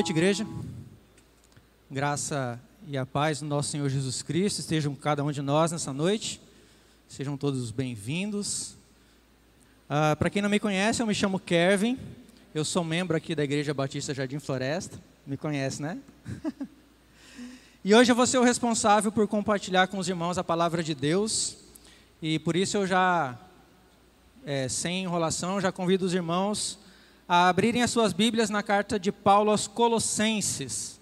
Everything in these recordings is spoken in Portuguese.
noite, igreja. Graça e a paz do nosso Senhor Jesus Cristo estejam cada um de nós nessa noite. Sejam todos bem-vindos. Uh, Para quem não me conhece, eu me chamo Kevin. Eu sou membro aqui da Igreja Batista Jardim Floresta. Me conhece, né? e hoje eu vou ser o responsável por compartilhar com os irmãos a palavra de Deus. E por isso eu já, é, sem enrolação, já convido os irmãos a abrirem as suas Bíblias na carta de Paulo aos Colossenses,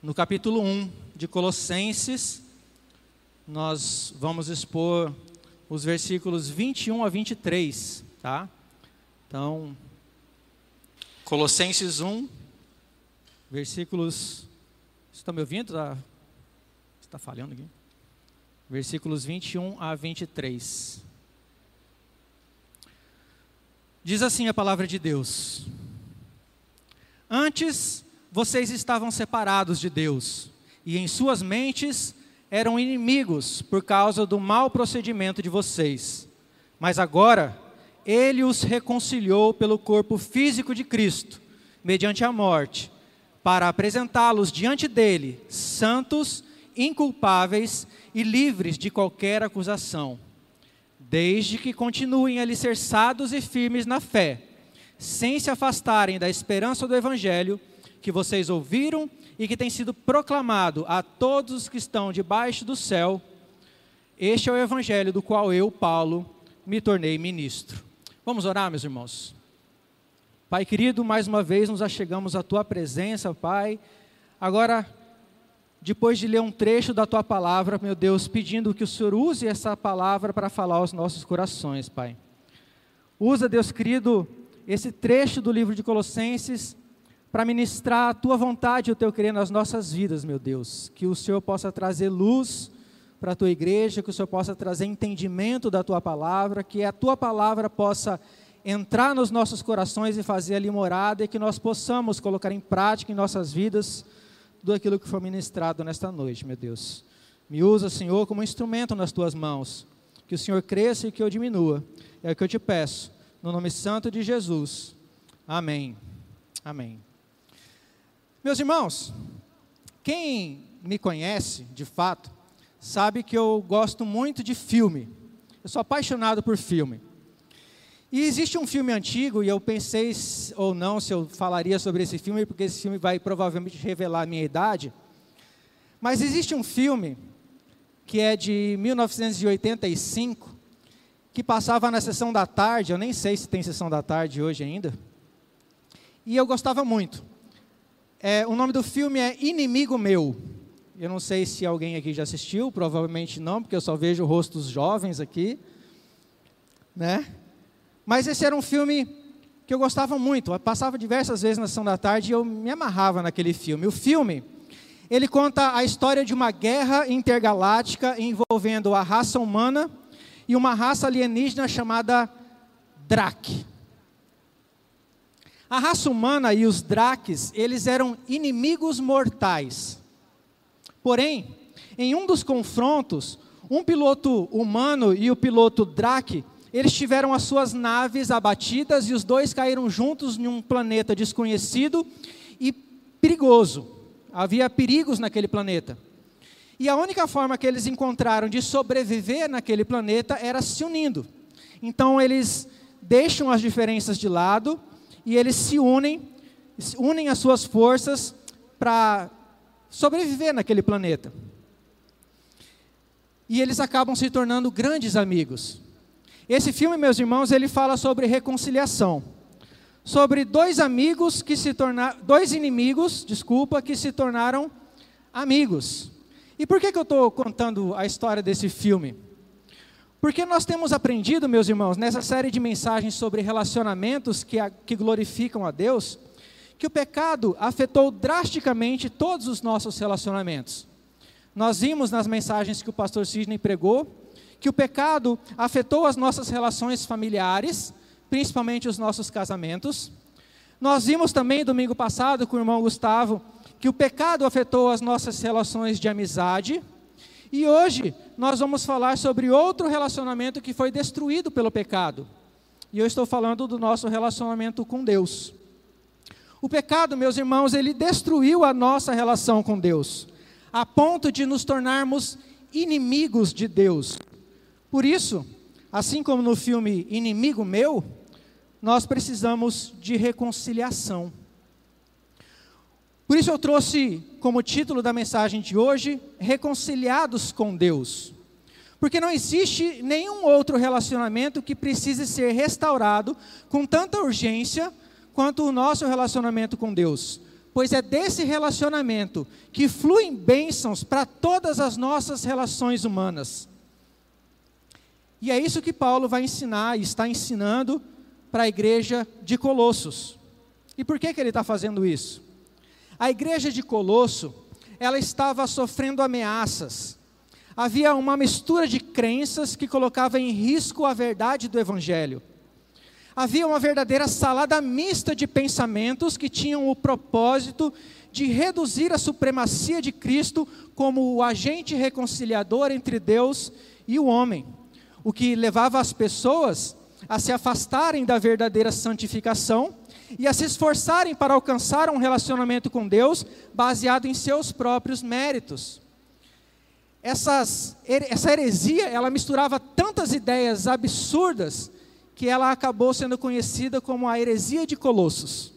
no capítulo 1 de Colossenses, nós vamos expor os versículos 21 a 23, tá? Então, Colossenses 1, versículos. Você está me ouvindo? Está tá falhando aqui? Versículos 21 a 23. Diz assim a palavra de Deus: Antes vocês estavam separados de Deus, e em suas mentes eram inimigos por causa do mau procedimento de vocês. Mas agora, Ele os reconciliou pelo corpo físico de Cristo, mediante a morte, para apresentá-los diante dele, santos, inculpáveis e livres de qualquer acusação desde que continuem alicerçados e firmes na fé, sem se afastarem da esperança do Evangelho que vocês ouviram e que tem sido proclamado a todos os que estão debaixo do céu. Este é o Evangelho do qual eu, Paulo, me tornei ministro. Vamos orar, meus irmãos. Pai querido, mais uma vez nos achegamos à tua presença, Pai. Agora, depois de ler um trecho da tua palavra, meu Deus, pedindo que o Senhor use essa palavra para falar aos nossos corações, Pai. Usa, Deus querido, esse trecho do livro de Colossenses para ministrar a tua vontade e o teu querer nas nossas vidas, meu Deus. Que o Senhor possa trazer luz para a tua igreja, que o Senhor possa trazer entendimento da tua palavra, que a tua palavra possa entrar nos nossos corações e fazer ali morada e que nós possamos colocar em prática em nossas vidas tudo aquilo que foi ministrado nesta noite, meu Deus. Me usa, Senhor, como instrumento nas tuas mãos. Que o Senhor cresça e que eu diminua. É o que eu te peço. No nome santo de Jesus. Amém. Amém. Meus irmãos, quem me conhece, de fato, sabe que eu gosto muito de filme. Eu sou apaixonado por filme. E existe um filme antigo, e eu pensei ou não se eu falaria sobre esse filme, porque esse filme vai provavelmente revelar a minha idade. Mas existe um filme que é de 1985, que passava na sessão da tarde, eu nem sei se tem sessão da tarde hoje ainda. E eu gostava muito. É, o nome do filme é Inimigo Meu. Eu não sei se alguém aqui já assistiu, provavelmente não, porque eu só vejo rostos jovens aqui, né? Mas esse era um filme que eu gostava muito. Eu passava diversas vezes na sessão da tarde e eu me amarrava naquele filme. O filme, ele conta a história de uma guerra intergaláctica envolvendo a raça humana e uma raça alienígena chamada Drak. A raça humana e os Drakes, eles eram inimigos mortais. Porém, em um dos confrontos, um piloto humano e o piloto Drak eles tiveram as suas naves abatidas e os dois caíram juntos em um planeta desconhecido e perigoso. Havia perigos naquele planeta. E a única forma que eles encontraram de sobreviver naquele planeta era se unindo. Então eles deixam as diferenças de lado e eles se unem, unem as suas forças para sobreviver naquele planeta. E eles acabam se tornando grandes amigos. Esse filme, meus irmãos, ele fala sobre reconciliação. Sobre dois amigos que se tornaram, dois inimigos, desculpa, que se tornaram amigos. E por que, que eu estou contando a história desse filme? Porque nós temos aprendido, meus irmãos, nessa série de mensagens sobre relacionamentos que, a, que glorificam a Deus, que o pecado afetou drasticamente todos os nossos relacionamentos. Nós vimos nas mensagens que o pastor Sidney pregou, que o pecado afetou as nossas relações familiares, principalmente os nossos casamentos. Nós vimos também domingo passado com o irmão Gustavo que o pecado afetou as nossas relações de amizade. E hoje nós vamos falar sobre outro relacionamento que foi destruído pelo pecado. E eu estou falando do nosso relacionamento com Deus. O pecado, meus irmãos, ele destruiu a nossa relação com Deus, a ponto de nos tornarmos inimigos de Deus. Por isso, assim como no filme Inimigo Meu, nós precisamos de reconciliação. Por isso eu trouxe como título da mensagem de hoje, Reconciliados com Deus. Porque não existe nenhum outro relacionamento que precise ser restaurado com tanta urgência quanto o nosso relacionamento com Deus. Pois é desse relacionamento que fluem bênçãos para todas as nossas relações humanas. E é isso que Paulo vai ensinar e está ensinando para a igreja de Colossos. E por que, que ele está fazendo isso? A igreja de Colosso, ela estava sofrendo ameaças. Havia uma mistura de crenças que colocava em risco a verdade do evangelho. Havia uma verdadeira salada mista de pensamentos que tinham o propósito de reduzir a supremacia de Cristo como o agente reconciliador entre Deus e o homem, o que levava as pessoas a se afastarem da verdadeira santificação e a se esforçarem para alcançar um relacionamento com Deus baseado em seus próprios méritos. Essas, essa heresia, ela misturava tantas ideias absurdas que ela acabou sendo conhecida como a heresia de Colossos.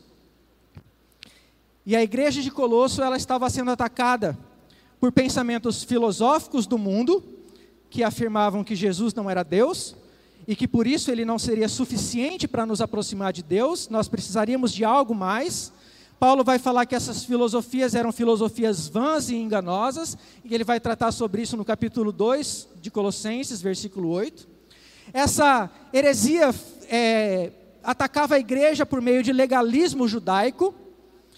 E a igreja de Colosso, ela estava sendo atacada por pensamentos filosóficos do mundo, que afirmavam que Jesus não era Deus, e que por isso ele não seria suficiente para nos aproximar de Deus, nós precisaríamos de algo mais. Paulo vai falar que essas filosofias eram filosofias vãs e enganosas, e ele vai tratar sobre isso no capítulo 2 de Colossenses, versículo 8. Essa heresia é, atacava a igreja por meio de legalismo judaico,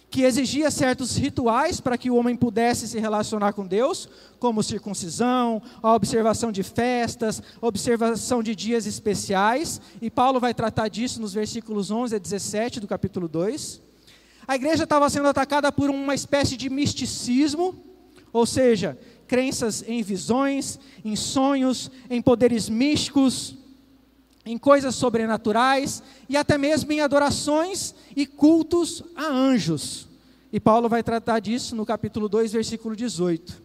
que exigia certos rituais para que o homem pudesse se relacionar com Deus, como circuncisão, a observação de festas, observação de dias especiais, e Paulo vai tratar disso nos versículos 11 a 17 do capítulo 2. A igreja estava sendo atacada por uma espécie de misticismo, ou seja, crenças em visões, em sonhos, em poderes místicos, em coisas sobrenaturais e até mesmo em adorações e cultos a anjos. E Paulo vai tratar disso no capítulo 2, versículo 18.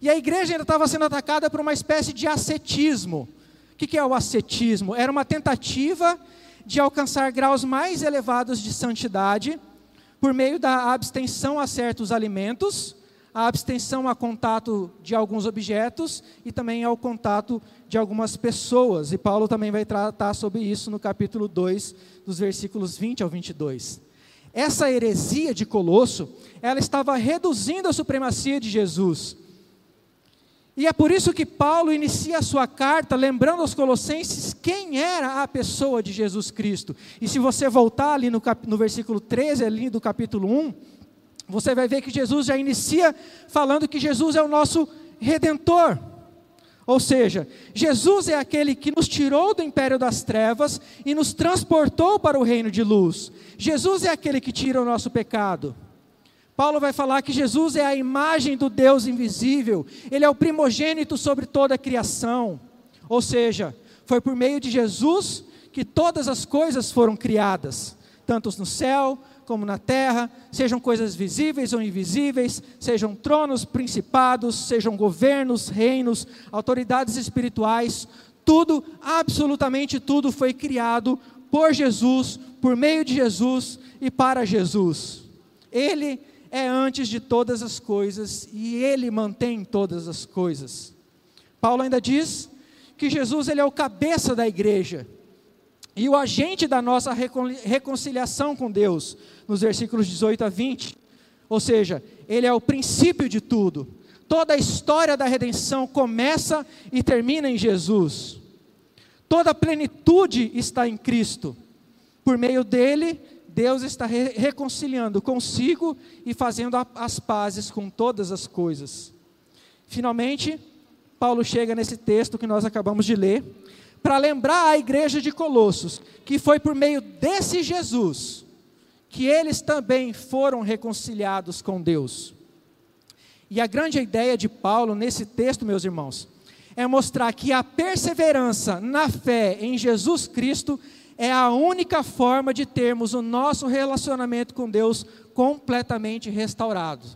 E a igreja ainda estava sendo atacada por uma espécie de ascetismo. O que é o ascetismo? Era uma tentativa de alcançar graus mais elevados de santidade por meio da abstenção a certos alimentos a abstenção a contato de alguns objetos e também ao contato de algumas pessoas. E Paulo também vai tratar sobre isso no capítulo 2, dos versículos 20 ao 22. Essa heresia de Colosso, ela estava reduzindo a supremacia de Jesus. E é por isso que Paulo inicia a sua carta lembrando aos Colossenses quem era a pessoa de Jesus Cristo. E se você voltar ali no, cap, no versículo 13, ali do capítulo 1, você vai ver que Jesus já inicia falando que Jesus é o nosso redentor. Ou seja, Jesus é aquele que nos tirou do império das trevas e nos transportou para o reino de luz. Jesus é aquele que tira o nosso pecado. Paulo vai falar que Jesus é a imagem do Deus invisível, ele é o primogênito sobre toda a criação. Ou seja, foi por meio de Jesus que todas as coisas foram criadas, tanto no céu como na terra, sejam coisas visíveis ou invisíveis, sejam tronos, principados, sejam governos, reinos, autoridades espirituais, tudo, absolutamente tudo foi criado por Jesus, por meio de Jesus e para Jesus. Ele é antes de todas as coisas e ele mantém todas as coisas. Paulo ainda diz que Jesus ele é o cabeça da igreja e o agente da nossa reconciliação com Deus, nos versículos 18 a 20. Ou seja, ele é o princípio de tudo. Toda a história da redenção começa e termina em Jesus. Toda a plenitude está em Cristo. Por meio dele, Deus está re reconciliando consigo e fazendo as pazes com todas as coisas. Finalmente, Paulo chega nesse texto que nós acabamos de ler, para lembrar a igreja de Colossos que foi por meio desse Jesus que eles também foram reconciliados com Deus. E a grande ideia de Paulo nesse texto, meus irmãos, é mostrar que a perseverança na fé em Jesus Cristo é a única forma de termos o nosso relacionamento com Deus completamente restaurado.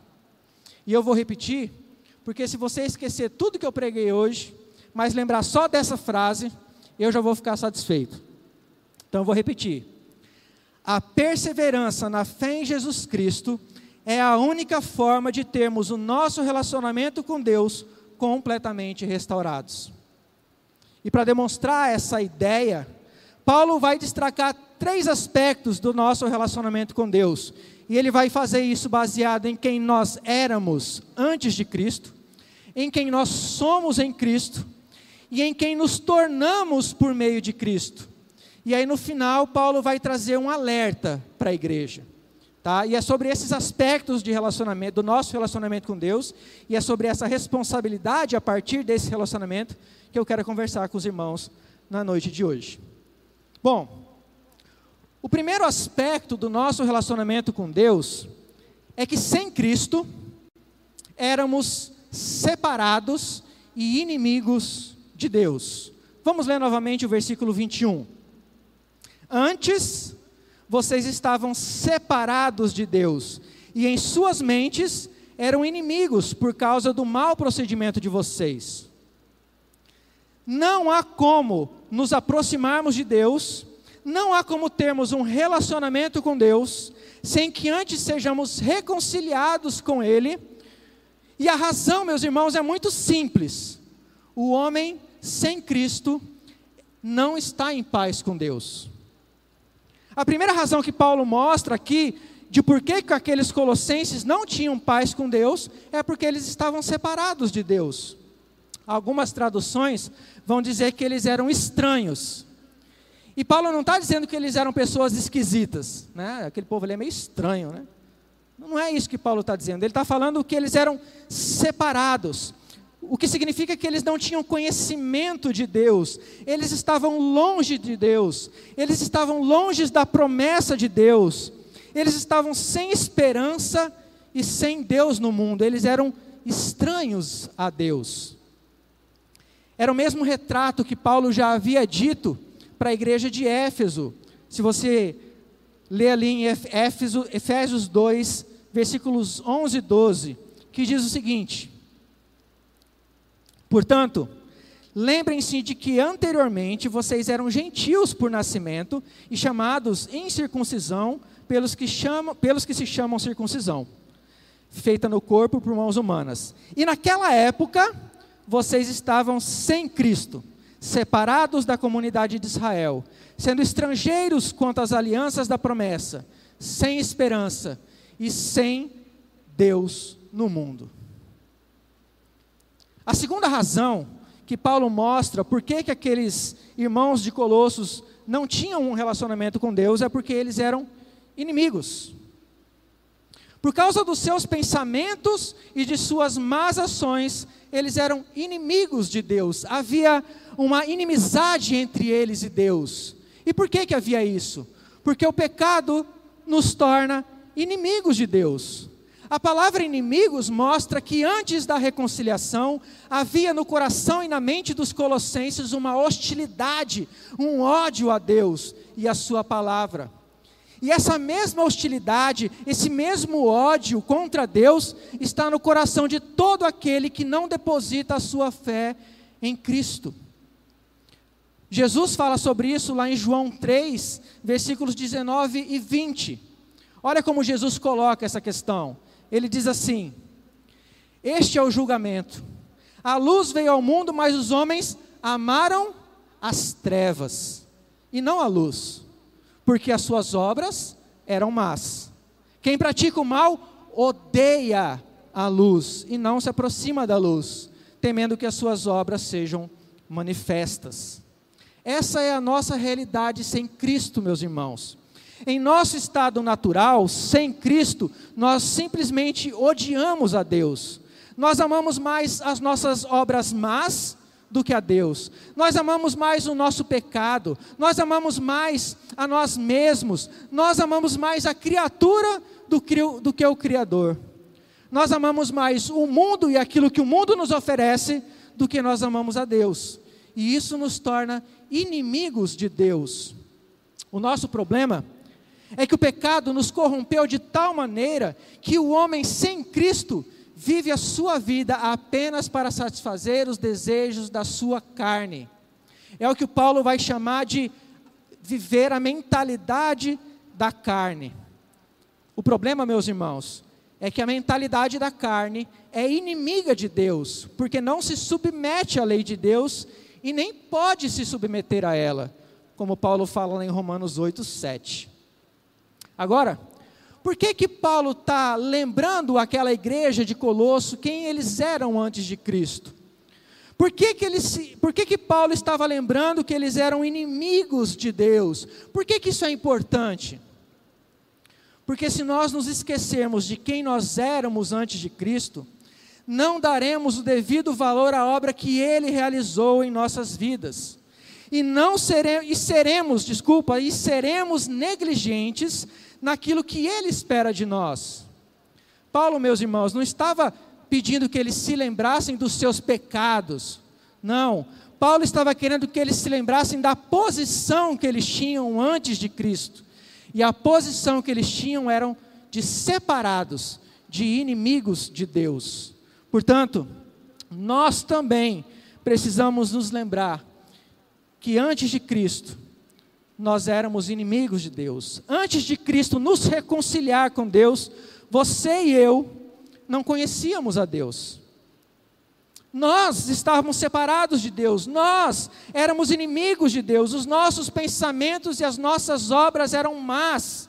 E eu vou repetir, porque se você esquecer tudo que eu preguei hoje, mas lembrar só dessa frase, eu já vou ficar satisfeito. Então eu vou repetir. A perseverança na fé em Jesus Cristo é a única forma de termos o nosso relacionamento com Deus completamente restaurados. E para demonstrar essa ideia, Paulo vai destacar três aspectos do nosso relacionamento com Deus. E ele vai fazer isso baseado em quem nós éramos antes de Cristo, em quem nós somos em Cristo e em quem nos tornamos por meio de Cristo. E aí no final, Paulo vai trazer um alerta para a igreja. Tá? E é sobre esses aspectos de relacionamento, do nosso relacionamento com Deus, e é sobre essa responsabilidade a partir desse relacionamento que eu quero conversar com os irmãos na noite de hoje. Bom, o primeiro aspecto do nosso relacionamento com Deus é que sem Cristo éramos separados e inimigos de Deus. Vamos ler novamente o versículo 21. Antes, vocês estavam separados de Deus e em suas mentes eram inimigos por causa do mau procedimento de vocês. Não há como nos aproximarmos de Deus, não há como termos um relacionamento com Deus, sem que antes sejamos reconciliados com Ele. E a razão, meus irmãos, é muito simples: o homem sem Cristo não está em paz com Deus. A primeira razão que Paulo mostra aqui de por que, que aqueles colossenses não tinham paz com Deus é porque eles estavam separados de Deus. Algumas traduções vão dizer que eles eram estranhos. E Paulo não está dizendo que eles eram pessoas esquisitas, né? Aquele povo ali é meio estranho, né? Não é isso que Paulo está dizendo. Ele está falando que eles eram separados. O que significa que eles não tinham conhecimento de Deus, eles estavam longe de Deus, eles estavam longe da promessa de Deus, eles estavam sem esperança e sem Deus no mundo, eles eram estranhos a Deus. Era o mesmo retrato que Paulo já havia dito para a igreja de Éfeso. Se você ler ali em Éfeso, Efésios 2, versículos 11 e 12, que diz o seguinte: Portanto, lembrem-se de que anteriormente vocês eram gentios por nascimento e chamados em circuncisão pelos que, chamam, pelos que se chamam circuncisão, feita no corpo por mãos humanas. E naquela época, vocês estavam sem Cristo, separados da comunidade de Israel, sendo estrangeiros quanto às alianças da promessa, sem esperança e sem Deus no mundo. A segunda razão que Paulo mostra por que, que aqueles irmãos de Colossos não tinham um relacionamento com Deus é porque eles eram inimigos. Por causa dos seus pensamentos e de suas más ações, eles eram inimigos de Deus. Havia uma inimizade entre eles e Deus. E por que, que havia isso? Porque o pecado nos torna inimigos de Deus. A palavra inimigos mostra que antes da reconciliação havia no coração e na mente dos colossenses uma hostilidade, um ódio a Deus e a Sua palavra. E essa mesma hostilidade, esse mesmo ódio contra Deus, está no coração de todo aquele que não deposita a sua fé em Cristo. Jesus fala sobre isso lá em João 3, versículos 19 e 20. Olha como Jesus coloca essa questão. Ele diz assim: Este é o julgamento. A luz veio ao mundo, mas os homens amaram as trevas e não a luz porque as suas obras eram más. Quem pratica o mal odeia a luz e não se aproxima da luz, temendo que as suas obras sejam manifestas. Essa é a nossa realidade sem Cristo, meus irmãos. Em nosso estado natural, sem Cristo, nós simplesmente odiamos a Deus. Nós amamos mais as nossas obras más do que a Deus. Nós amamos mais o nosso pecado, nós amamos mais a nós mesmos, nós amamos mais a criatura do que, do que o Criador. Nós amamos mais o mundo e aquilo que o mundo nos oferece do que nós amamos a Deus. E isso nos torna inimigos de Deus. O nosso problema é que o pecado nos corrompeu de tal maneira que o homem sem Cristo vive a sua vida apenas para satisfazer os desejos da sua carne. É o que o Paulo vai chamar de viver a mentalidade da carne. O problema, meus irmãos, é que a mentalidade da carne é inimiga de Deus, porque não se submete à lei de Deus e nem pode se submeter a ela, como Paulo fala em Romanos 8, 7. Agora, por que que Paulo está lembrando aquela igreja de Colosso quem eles eram antes de Cristo? Por que que, eles, por que que Paulo estava lembrando que eles eram inimigos de Deus? Por que que isso é importante? Porque se nós nos esquecermos de quem nós éramos antes de Cristo, não daremos o devido valor à obra que ele realizou em nossas vidas. E não seremos, e seremos, desculpa, e seremos negligentes naquilo que ele espera de nós. Paulo, meus irmãos, não estava pedindo que eles se lembrassem dos seus pecados. Não. Paulo estava querendo que eles se lembrassem da posição que eles tinham antes de Cristo. E a posição que eles tinham eram de separados, de inimigos de Deus. Portanto, nós também precisamos nos lembrar que antes de Cristo, nós éramos inimigos de Deus. Antes de Cristo nos reconciliar com Deus, você e eu não conhecíamos a Deus. Nós estávamos separados de Deus, nós éramos inimigos de Deus, os nossos pensamentos e as nossas obras eram más.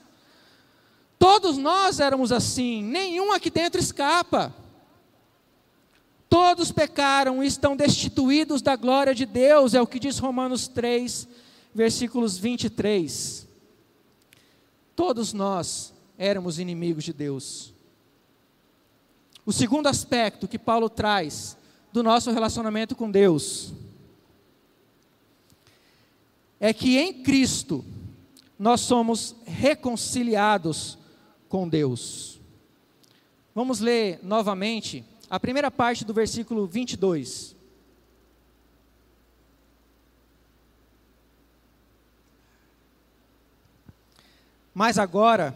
Todos nós éramos assim, nenhum aqui dentro escapa. Todos pecaram e estão destituídos da glória de Deus, é o que diz Romanos 3, versículos 23. Todos nós éramos inimigos de Deus. O segundo aspecto que Paulo traz do nosso relacionamento com Deus é que em Cristo nós somos reconciliados com Deus. Vamos ler novamente a primeira parte do versículo 22. Mas agora,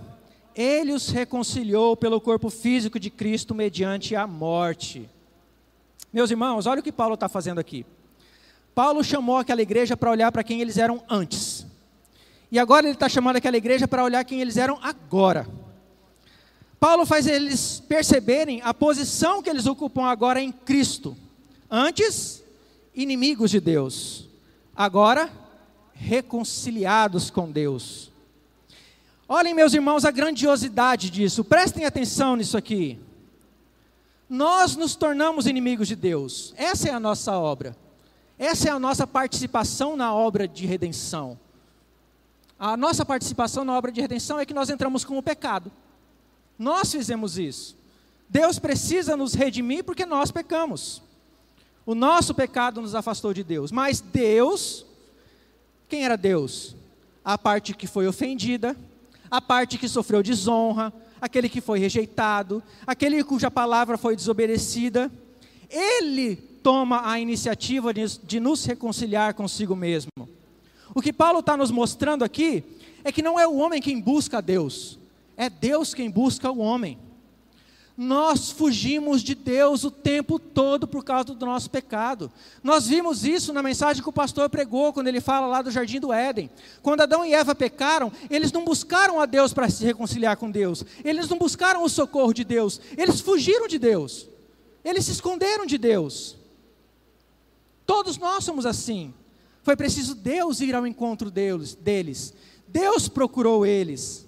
ele os reconciliou pelo corpo físico de Cristo mediante a morte. Meus irmãos, olha o que Paulo está fazendo aqui. Paulo chamou aquela igreja para olhar para quem eles eram antes. E agora ele está chamando aquela igreja para olhar quem eles eram agora. Paulo faz eles perceberem a posição que eles ocupam agora em Cristo. Antes, inimigos de Deus. Agora, reconciliados com Deus. Olhem, meus irmãos, a grandiosidade disso. Prestem atenção nisso aqui. Nós nos tornamos inimigos de Deus. Essa é a nossa obra. Essa é a nossa participação na obra de redenção. A nossa participação na obra de redenção é que nós entramos com o pecado. Nós fizemos isso. Deus precisa nos redimir porque nós pecamos. O nosso pecado nos afastou de Deus. Mas Deus, quem era Deus? A parte que foi ofendida, a parte que sofreu desonra, aquele que foi rejeitado, aquele cuja palavra foi desobedecida. Ele toma a iniciativa de, nos reconciliar consigo mesmo. O que Paulo está nos mostrando aqui é que não é o homem quem busca a Deus, é Deus quem busca o homem. Nós fugimos de Deus o tempo todo por causa do nosso pecado. Nós vimos isso na mensagem que o pastor pregou, quando ele fala lá do jardim do Éden. Quando Adão e Eva pecaram, eles não buscaram a Deus para se reconciliar com Deus, eles não buscaram o socorro de Deus, eles fugiram de Deus, eles se esconderam de Deus. Todos nós somos assim. Foi preciso Deus ir ao encontro deles. Deus procurou eles.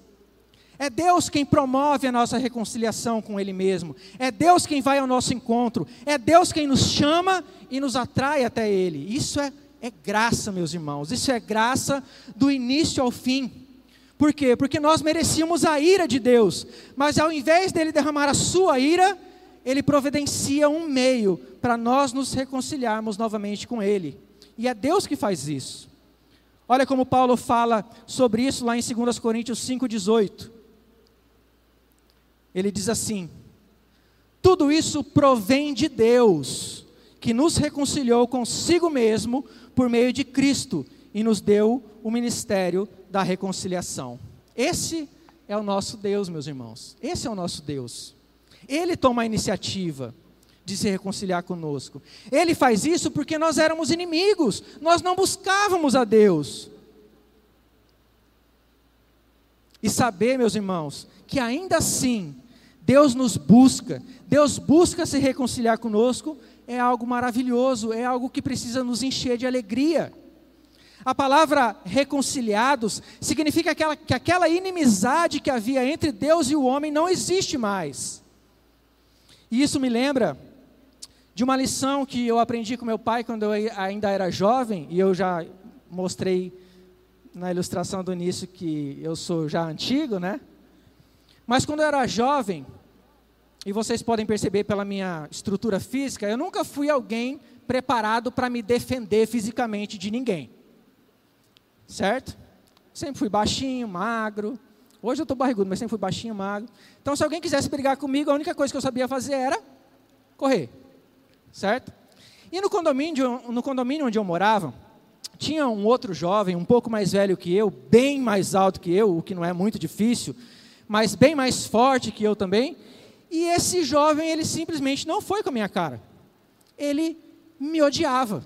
É Deus quem promove a nossa reconciliação com Ele mesmo. É Deus quem vai ao nosso encontro. É Deus quem nos chama e nos atrai até Ele. Isso é, é graça, meus irmãos. Isso é graça do início ao fim. Por quê? Porque nós merecíamos a ira de Deus. Mas ao invés dele derramar a sua ira, ele providencia um meio para nós nos reconciliarmos novamente com Ele. E é Deus que faz isso. Olha como Paulo fala sobre isso lá em 2 Coríntios 5,18 ele diz assim: tudo isso provém de Deus, que nos reconciliou consigo mesmo por meio de Cristo e nos deu o ministério da reconciliação. Esse é o nosso Deus, meus irmãos. Esse é o nosso Deus. Ele toma a iniciativa de se reconciliar conosco. Ele faz isso porque nós éramos inimigos, nós não buscávamos a Deus. E saber, meus irmãos, que ainda assim Deus nos busca, Deus busca se reconciliar conosco, é algo maravilhoso, é algo que precisa nos encher de alegria. A palavra reconciliados significa aquela, que aquela inimizade que havia entre Deus e o homem não existe mais. E isso me lembra de uma lição que eu aprendi com meu pai quando eu ainda era jovem, e eu já mostrei na ilustração do início que eu sou já antigo, né? Mas quando eu era jovem, e vocês podem perceber pela minha estrutura física, eu nunca fui alguém preparado para me defender fisicamente de ninguém certo? Sempre fui baixinho, magro. Hoje eu estou barrigudo, mas sempre fui baixinho, magro. Então, se alguém quisesse brigar comigo, a única coisa que eu sabia fazer era correr, certo? E no condomínio, no condomínio onde eu morava, tinha um outro jovem, um pouco mais velho que eu, bem mais alto que eu, o que não é muito difícil, mas bem mais forte que eu também. E esse jovem, ele simplesmente não foi com a minha cara. Ele me odiava.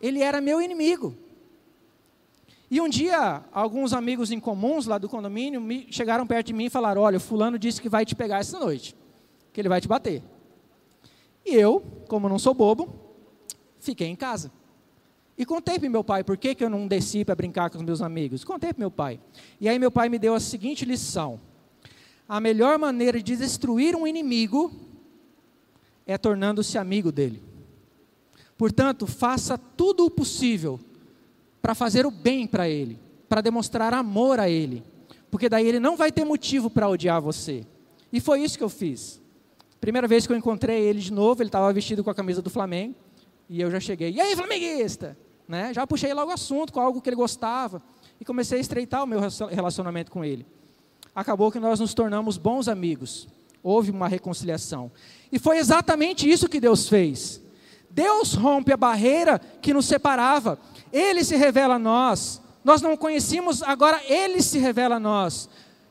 Ele era meu inimigo. E um dia, alguns amigos em comuns lá do condomínio me, chegaram perto de mim e falaram: Olha, fulano disse que vai te pegar essa noite, que ele vai te bater. E eu, como não sou bobo, fiquei em casa. E contei para meu pai por que, que eu não desci para brincar com os meus amigos. Contei para meu pai. E aí meu pai me deu a seguinte lição: A melhor maneira de destruir um inimigo é tornando-se amigo dele. Portanto, faça tudo o possível para fazer o bem para ele, para demonstrar amor a ele, porque daí ele não vai ter motivo para odiar você. E foi isso que eu fiz. Primeira vez que eu encontrei ele de novo, ele estava vestido com a camisa do Flamengo, e eu já cheguei, e aí, flamenguista? Né? Já puxei logo o assunto com algo que ele gostava, e comecei a estreitar o meu relacionamento com ele. Acabou que nós nos tornamos bons amigos, houve uma reconciliação. E foi exatamente isso que Deus fez. Deus rompe a barreira que nos separava. Ele se revela a nós. Nós não o conhecíamos, agora ele se revela a nós.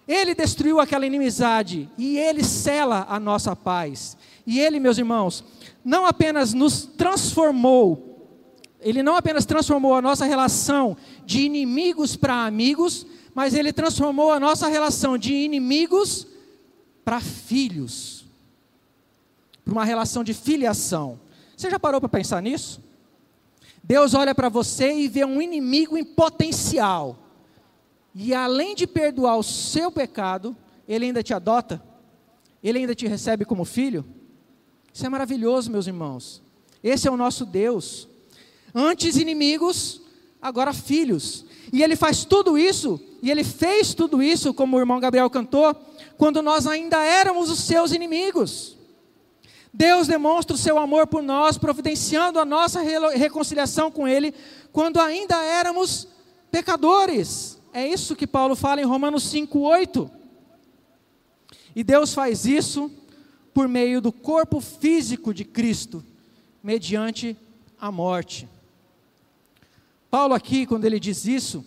Ele destruiu aquela inimizade e ele cela a nossa paz. E ele, meus irmãos, não apenas nos transformou, ele não apenas transformou a nossa relação de inimigos para amigos, mas ele transformou a nossa relação de inimigos para filhos, para uma relação de filiação. Você já parou para pensar nisso? Deus olha para você e vê um inimigo em potencial. E além de perdoar o seu pecado, ele ainda te adota? Ele ainda te recebe como filho? Isso é maravilhoso, meus irmãos. Esse é o nosso Deus. Antes inimigos, agora filhos. E ele faz tudo isso, e ele fez tudo isso, como o irmão Gabriel cantou, quando nós ainda éramos os seus inimigos. Deus demonstra o seu amor por nós, providenciando a nossa reconciliação com Ele, quando ainda éramos pecadores. É isso que Paulo fala em Romanos 5,8. E Deus faz isso por meio do corpo físico de Cristo, mediante a morte. Paulo, aqui, quando ele diz isso,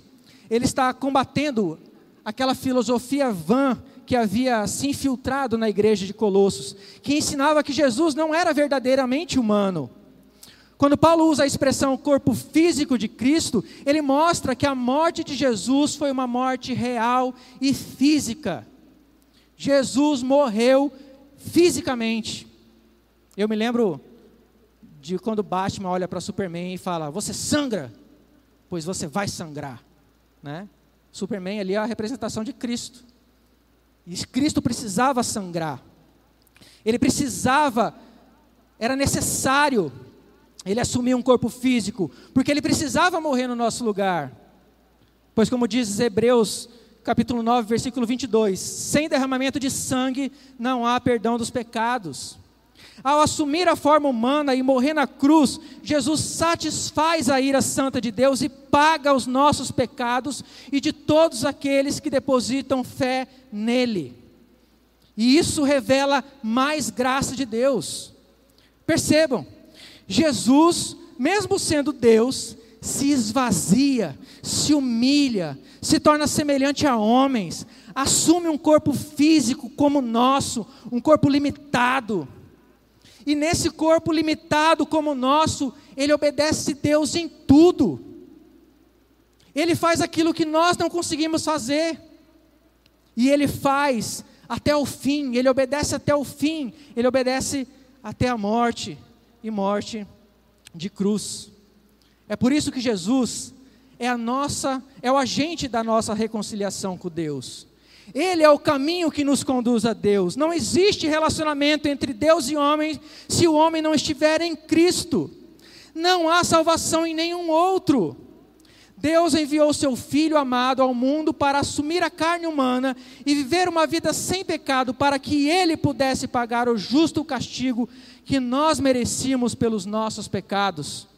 ele está combatendo aquela filosofia vã que havia se infiltrado na igreja de Colossos, que ensinava que Jesus não era verdadeiramente humano. Quando Paulo usa a expressão corpo físico de Cristo, ele mostra que a morte de Jesus foi uma morte real e física. Jesus morreu fisicamente. Eu me lembro de quando Batman olha para Superman e fala: Você sangra, pois você vai sangrar. Né? Superman ali é a representação de Cristo. E Cristo precisava sangrar. Ele precisava, era necessário ele assumir um corpo físico, porque ele precisava morrer no nosso lugar. Pois como diz Hebreus capítulo 9, versículo 22, sem derramamento de sangue não há perdão dos pecados. Ao assumir a forma humana e morrer na cruz, Jesus satisfaz a ira santa de Deus e paga os nossos pecados e de todos aqueles que depositam fé nele. E isso revela mais graça de Deus. Percebam, Jesus, mesmo sendo Deus, se esvazia, se humilha, se torna semelhante a homens, assume um corpo físico como o nosso, um corpo limitado. E nesse corpo limitado como o nosso, ele obedece Deus em tudo. Ele faz aquilo que nós não conseguimos fazer. E ele faz até o fim, ele obedece até o fim, ele obedece até a morte e morte de cruz. É por isso que Jesus é a nossa, é o agente da nossa reconciliação com Deus. Ele é o caminho que nos conduz a Deus. Não existe relacionamento entre Deus e homem se o homem não estiver em Cristo. Não há salvação em nenhum outro. Deus enviou seu Filho amado ao mundo para assumir a carne humana e viver uma vida sem pecado, para que ele pudesse pagar o justo castigo que nós merecíamos pelos nossos pecados.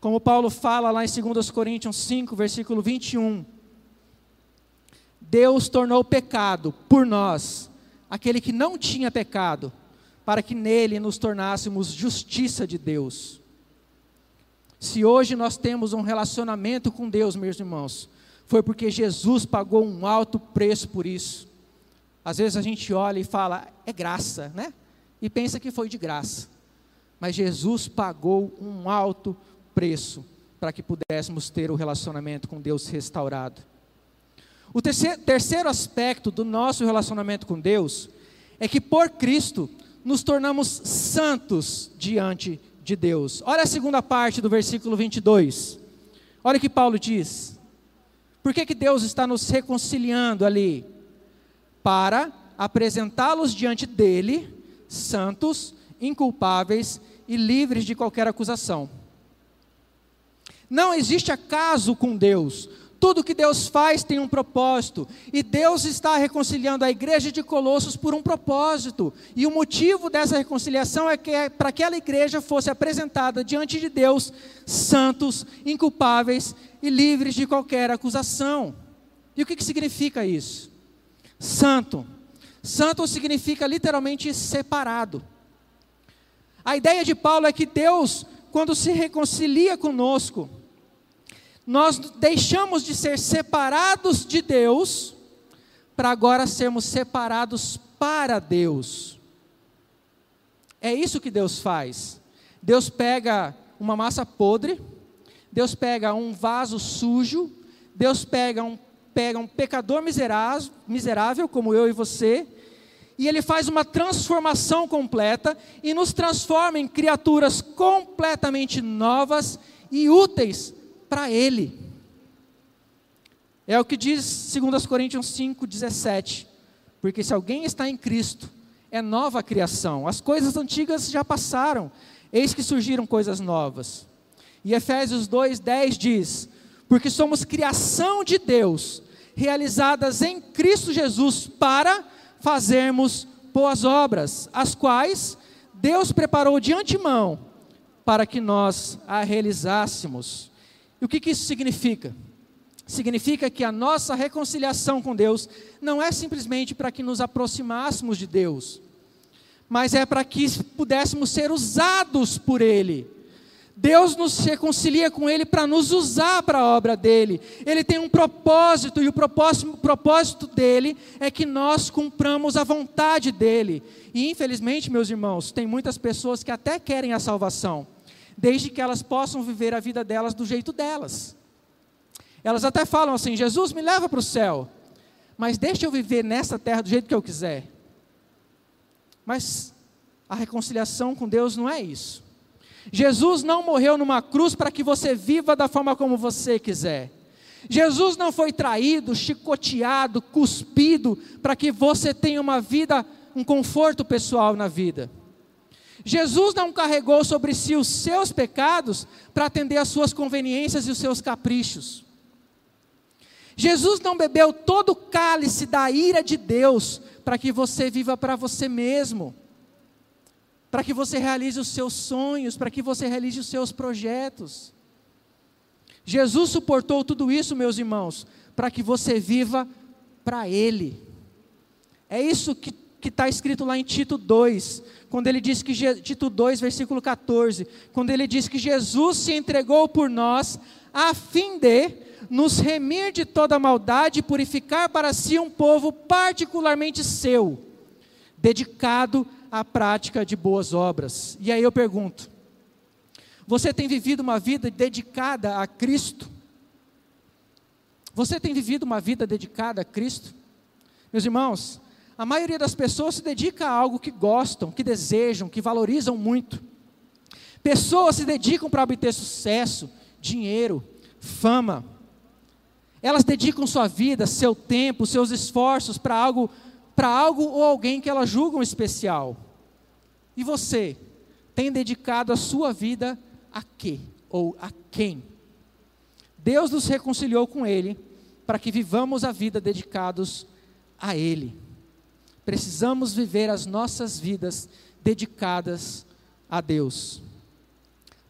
Como Paulo fala lá em 2 Coríntios 5, versículo 21. Deus tornou pecado por nós, aquele que não tinha pecado, para que nele nos tornássemos justiça de Deus. Se hoje nós temos um relacionamento com Deus, meus irmãos, foi porque Jesus pagou um alto preço por isso. Às vezes a gente olha e fala, é graça, né? E pensa que foi de graça. Mas Jesus pagou um alto preço para que pudéssemos ter o relacionamento com Deus restaurado. O terceiro, aspecto do nosso relacionamento com Deus é que por Cristo nos tornamos santos diante de Deus. Olha a segunda parte do versículo 22. Olha o que Paulo diz. Por que, que Deus está nos reconciliando ali? Para apresentá-los diante dele, santos, inculpáveis e livres de qualquer acusação. Não existe acaso com Deus. Tudo que Deus faz tem um propósito, e Deus está reconciliando a igreja de Colossos por um propósito. E o motivo dessa reconciliação é que é para que aquela igreja fosse apresentada diante de Deus santos, inculpáveis e livres de qualquer acusação. E o que, que significa isso? Santo. Santo significa literalmente separado. A ideia de Paulo é que Deus, quando se reconcilia conosco, nós deixamos de ser separados de Deus para agora sermos separados para Deus. É isso que Deus faz. Deus pega uma massa podre, Deus pega um vaso sujo, Deus pega um, pega um pecador miserável, miserável como eu e você, e Ele faz uma transformação completa e nos transforma em criaturas completamente novas e úteis para Ele. É o que diz 2 Coríntios 5, 17. Porque se alguém está em Cristo, é nova criação. As coisas antigas já passaram, eis que surgiram coisas novas. E Efésios 2, 10 diz: Porque somos criação de Deus, realizadas em Cristo Jesus para fazermos boas obras, as quais Deus preparou de antemão para que nós a realizássemos. E o que, que isso significa? Significa que a nossa reconciliação com Deus não é simplesmente para que nos aproximássemos de Deus, mas é para que pudéssemos ser usados por Ele. Deus nos reconcilia com Ele para nos usar para a obra dele. Ele tem um propósito, e o propósito, propósito dele é que nós cumpramos a vontade dele. E infelizmente, meus irmãos, tem muitas pessoas que até querem a salvação, desde que elas possam viver a vida delas do jeito delas. Elas até falam assim: Jesus me leva para o céu, mas deixa eu viver nessa terra do jeito que eu quiser. Mas a reconciliação com Deus não é isso. Jesus não morreu numa cruz para que você viva da forma como você quiser. Jesus não foi traído, chicoteado, cuspido para que você tenha uma vida, um conforto pessoal na vida. Jesus não carregou sobre si os seus pecados para atender às suas conveniências e os seus caprichos. Jesus não bebeu todo o cálice da ira de Deus para que você viva para você mesmo, para que você realize os seus sonhos, para que você realize os seus projetos. Jesus suportou tudo isso, meus irmãos, para que você viva para Ele. É isso que que está escrito lá em Tito 2, quando ele diz que Tito 2, versículo 14, quando ele diz que Jesus se entregou por nós a fim de nos remir de toda maldade e purificar para si um povo particularmente seu, dedicado à prática de boas obras. E aí eu pergunto: você tem vivido uma vida dedicada a Cristo? Você tem vivido uma vida dedicada a Cristo? Meus irmãos, a maioria das pessoas se dedica a algo que gostam, que desejam, que valorizam muito. Pessoas se dedicam para obter sucesso, dinheiro, fama. Elas dedicam sua vida, seu tempo, seus esforços para algo, para algo ou alguém que elas julgam especial. E você tem dedicado a sua vida a quê ou a quem? Deus nos reconciliou com ele para que vivamos a vida dedicados a ele precisamos viver as nossas vidas dedicadas a Deus.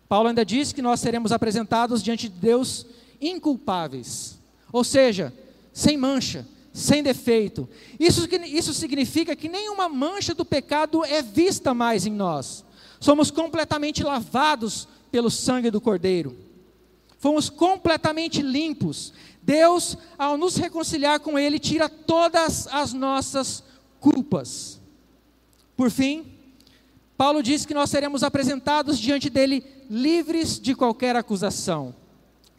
Paulo ainda diz que nós seremos apresentados diante de Deus inculpáveis, ou seja, sem mancha, sem defeito. Isso, isso significa que nenhuma mancha do pecado é vista mais em nós. Somos completamente lavados pelo sangue do Cordeiro. Fomos completamente limpos. Deus, ao nos reconciliar com Ele, tira todas as nossas culpas. Por fim, Paulo diz que nós seremos apresentados diante dele livres de qualquer acusação.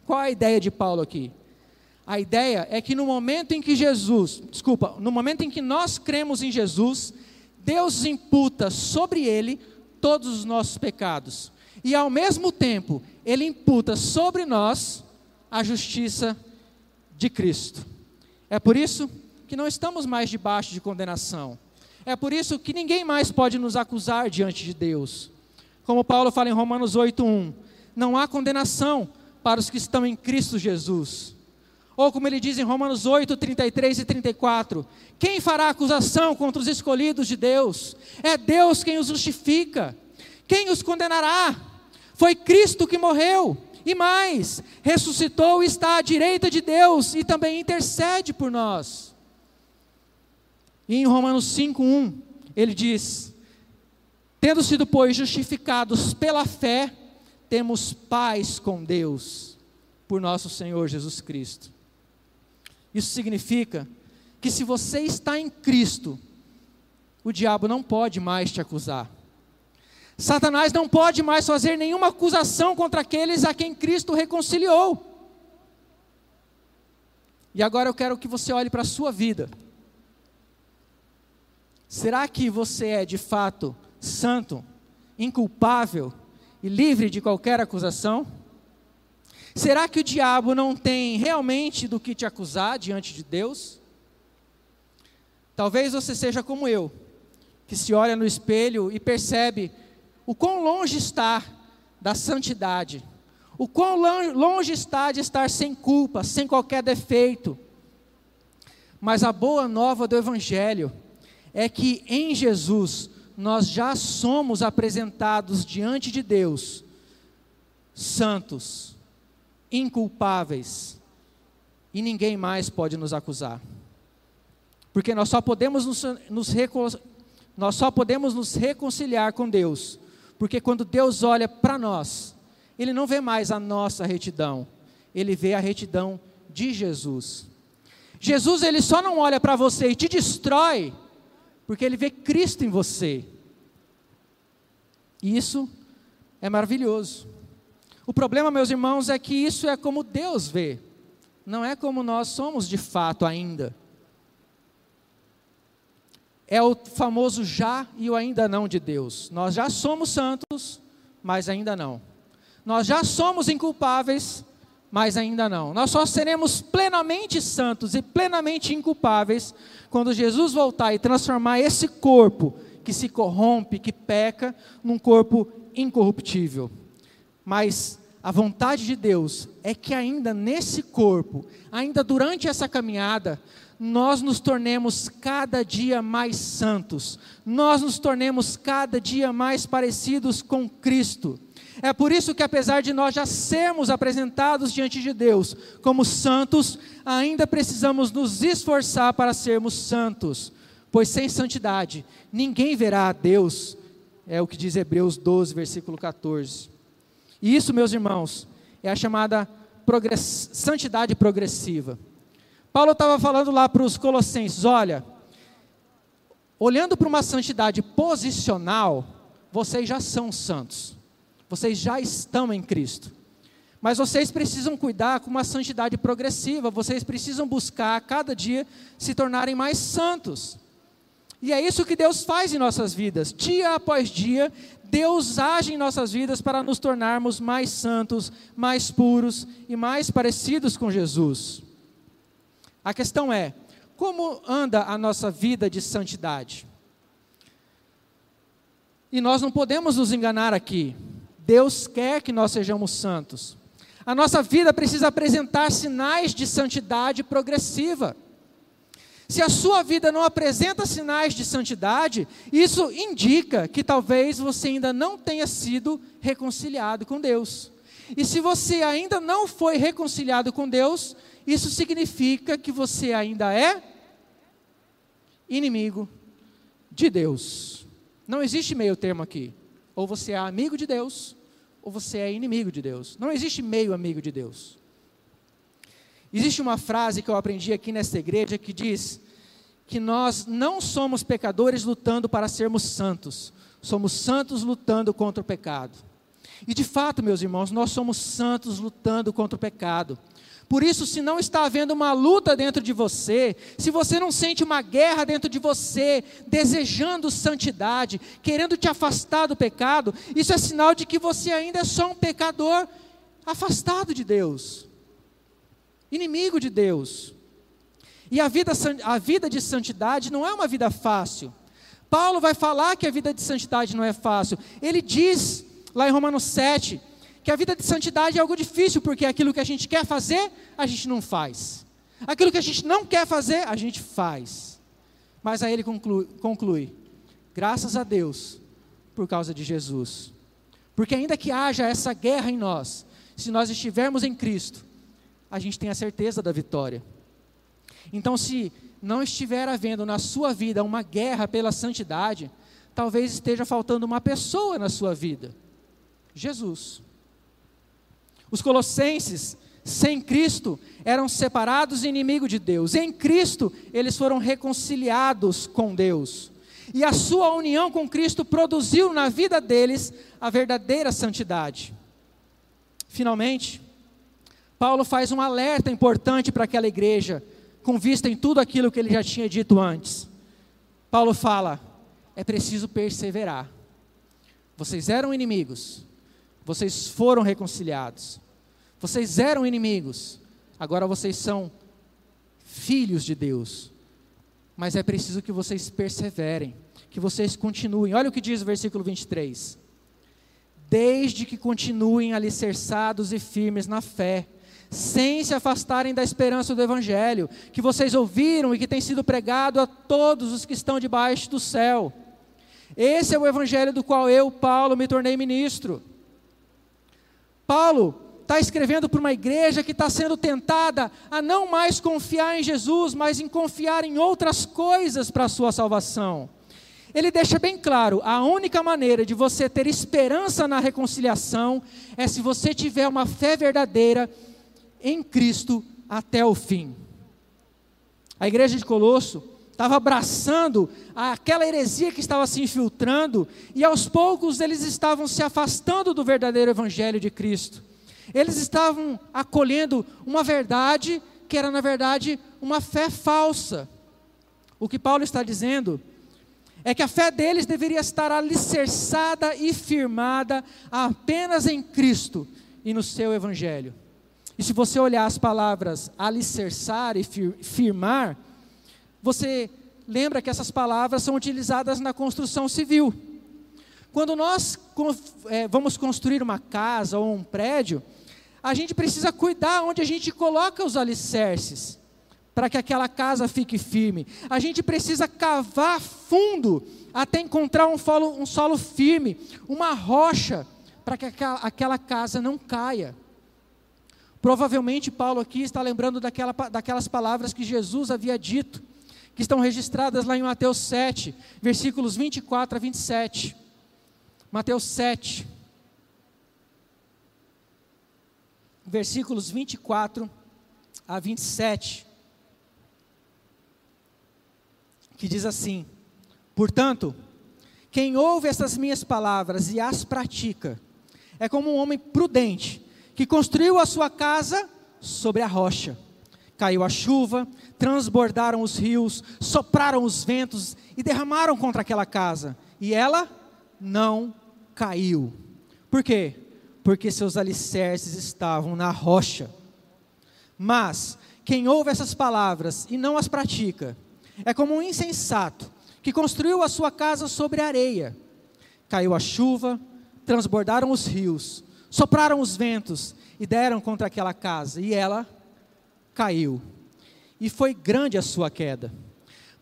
Qual a ideia de Paulo aqui? A ideia é que no momento em que Jesus, desculpa, no momento em que nós cremos em Jesus, Deus imputa sobre ele todos os nossos pecados. E ao mesmo tempo, ele imputa sobre nós a justiça de Cristo. É por isso que não estamos mais debaixo de condenação. É por isso que ninguém mais pode nos acusar diante de Deus. Como Paulo fala em Romanos 8:1, não há condenação para os que estão em Cristo Jesus. Ou como ele diz em Romanos 8, 33 e 34: Quem fará acusação contra os escolhidos de Deus? É Deus quem os justifica. Quem os condenará? Foi Cristo que morreu. E mais, ressuscitou e está à direita de Deus e também intercede por nós. E em Romanos 5:1, ele diz: Tendo sido, pois, justificados pela fé, temos paz com Deus, por nosso Senhor Jesus Cristo. Isso significa que se você está em Cristo, o diabo não pode mais te acusar. Satanás não pode mais fazer nenhuma acusação contra aqueles a quem Cristo reconciliou. E agora eu quero que você olhe para a sua vida. Será que você é de fato santo, inculpável e livre de qualquer acusação? Será que o diabo não tem realmente do que te acusar diante de Deus? Talvez você seja como eu, que se olha no espelho e percebe o quão longe está da santidade, o quão longe está de estar sem culpa, sem qualquer defeito. Mas a boa nova do Evangelho é que em Jesus nós já somos apresentados diante de Deus santos, inculpáveis, e ninguém mais pode nos acusar. Porque nós só podemos nos, nos nós só podemos nos reconciliar com Deus, porque quando Deus olha para nós, Ele não vê mais a nossa retidão, Ele vê a retidão de Jesus. Jesus, Ele só não olha para você e te destrói, porque ele vê Cristo em você. E isso é maravilhoso. O problema, meus irmãos, é que isso é como Deus vê, não é como nós somos de fato ainda. É o famoso já e o ainda não de Deus. Nós já somos santos, mas ainda não. Nós já somos inculpáveis, mas ainda não. Nós só seremos plenamente santos e plenamente inculpáveis quando Jesus voltar e transformar esse corpo que se corrompe, que peca, num corpo incorruptível. Mas a vontade de Deus é que ainda nesse corpo, ainda durante essa caminhada, nós nos tornemos cada dia mais santos, nós nos tornemos cada dia mais parecidos com Cristo. É por isso que, apesar de nós já sermos apresentados diante de Deus como santos, ainda precisamos nos esforçar para sermos santos, Pois sem santidade ninguém verá a Deus, é o que diz Hebreus 12, versículo 14. E isso, meus irmãos, é a chamada progress... santidade progressiva. Paulo estava falando lá para os colossenses: olha, olhando para uma santidade posicional, vocês já são santos, vocês já estão em Cristo. Mas vocês precisam cuidar com uma santidade progressiva, vocês precisam buscar a cada dia se tornarem mais santos. E é isso que Deus faz em nossas vidas. Dia após dia, Deus age em nossas vidas para nos tornarmos mais santos, mais puros e mais parecidos com Jesus. A questão é: como anda a nossa vida de santidade? E nós não podemos nos enganar aqui. Deus quer que nós sejamos santos. A nossa vida precisa apresentar sinais de santidade progressiva. Se a sua vida não apresenta sinais de santidade, isso indica que talvez você ainda não tenha sido reconciliado com Deus. E se você ainda não foi reconciliado com Deus, isso significa que você ainda é inimigo de Deus. Não existe meio termo aqui. Ou você é amigo de Deus, ou você é inimigo de Deus. Não existe meio amigo de Deus. Existe uma frase que eu aprendi aqui nesta igreja que diz que nós não somos pecadores lutando para sermos santos, somos santos lutando contra o pecado. E de fato, meus irmãos, nós somos santos lutando contra o pecado. Por isso, se não está havendo uma luta dentro de você, se você não sente uma guerra dentro de você, desejando santidade, querendo te afastar do pecado, isso é sinal de que você ainda é só um pecador afastado de Deus, inimigo de Deus. E a vida, a vida de santidade não é uma vida fácil. Paulo vai falar que a vida de santidade não é fácil. Ele diz, lá em Romanos 7, que a vida de santidade é algo difícil, porque aquilo que a gente quer fazer, a gente não faz. Aquilo que a gente não quer fazer, a gente faz. Mas aí ele conclui, conclui graças a Deus, por causa de Jesus. Porque ainda que haja essa guerra em nós, se nós estivermos em Cristo, a gente tem a certeza da vitória. Então, se não estiver havendo na sua vida uma guerra pela santidade, talvez esteja faltando uma pessoa na sua vida: Jesus. Os colossenses, sem Cristo, eram separados e inimigos de Deus. Em Cristo, eles foram reconciliados com Deus. E a sua união com Cristo produziu na vida deles a verdadeira santidade. Finalmente, Paulo faz um alerta importante para aquela igreja, com vista em tudo aquilo que ele já tinha dito antes. Paulo fala: é preciso perseverar. Vocês eram inimigos, vocês foram reconciliados. Vocês eram inimigos, agora vocês são filhos de Deus. Mas é preciso que vocês perseverem, que vocês continuem. Olha o que diz o versículo 23. Desde que continuem alicerçados e firmes na fé, sem se afastarem da esperança do Evangelho, que vocês ouviram e que tem sido pregado a todos os que estão debaixo do céu. Esse é o Evangelho do qual eu, Paulo, me tornei ministro. Paulo está escrevendo para uma igreja que está sendo tentada a não mais confiar em Jesus, mas em confiar em outras coisas para a sua salvação. Ele deixa bem claro: a única maneira de você ter esperança na reconciliação é se você tiver uma fé verdadeira em Cristo até o fim. A igreja de Colosso estava abraçando aquela heresia que estava se infiltrando, e aos poucos eles estavam se afastando do verdadeiro evangelho de Cristo. Eles estavam acolhendo uma verdade que era, na verdade, uma fé falsa. O que Paulo está dizendo é que a fé deles deveria estar alicerçada e firmada apenas em Cristo e no seu Evangelho. E se você olhar as palavras alicerçar e firmar, você lembra que essas palavras são utilizadas na construção civil. Quando nós é, vamos construir uma casa ou um prédio, a gente precisa cuidar onde a gente coloca os alicerces, para que aquela casa fique firme. A gente precisa cavar fundo até encontrar um solo, um solo firme, uma rocha, para que aquela, casa não caia. Provavelmente Paulo aqui está lembrando daquela, daquelas palavras que Jesus havia dito que estão registradas lá em Mateus 7, versículos 24 a 27. Mateus 7, versículos 24 a 27, que diz assim: Portanto, quem ouve essas minhas palavras e as pratica, é como um homem prudente que construiu a sua casa sobre a rocha. Caiu a chuva, transbordaram os rios, sopraram os ventos e derramaram contra aquela casa, e ela não caiu. Por quê? Porque seus alicerces estavam na rocha. Mas quem ouve essas palavras e não as pratica, é como um insensato que construiu a sua casa sobre areia. Caiu a chuva, transbordaram os rios, sopraram os ventos e deram contra aquela casa, e ela caiu. E foi grande a sua queda.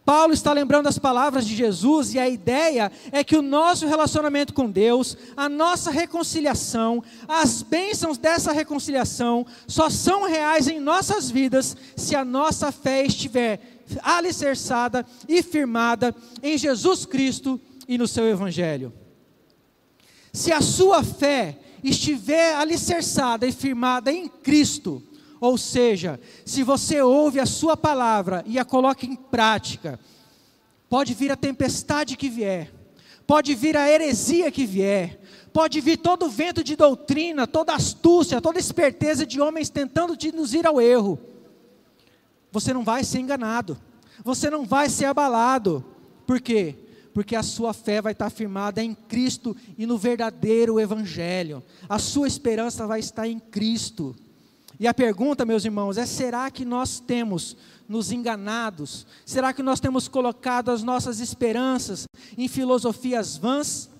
Paulo está lembrando as palavras de Jesus e a ideia é que o nosso relacionamento com Deus, a nossa reconciliação, as bênçãos dessa reconciliação só são reais em nossas vidas se a nossa fé estiver alicerçada e firmada em Jesus Cristo e no seu Evangelho. Se a sua fé estiver alicerçada e firmada em Cristo, ou seja, se você ouve a sua palavra e a coloca em prática, pode vir a tempestade que vier, pode vir a heresia que vier, pode vir todo o vento de doutrina, toda astúcia, toda esperteza de homens tentando te induzir ao erro. Você não vai ser enganado, você não vai ser abalado. Por quê? Porque a sua fé vai estar firmada em Cristo e no verdadeiro Evangelho. A sua esperança vai estar em Cristo. E a pergunta, meus irmãos, é: será que nós temos nos enganados? Será que nós temos colocado as nossas esperanças em filosofias vãs?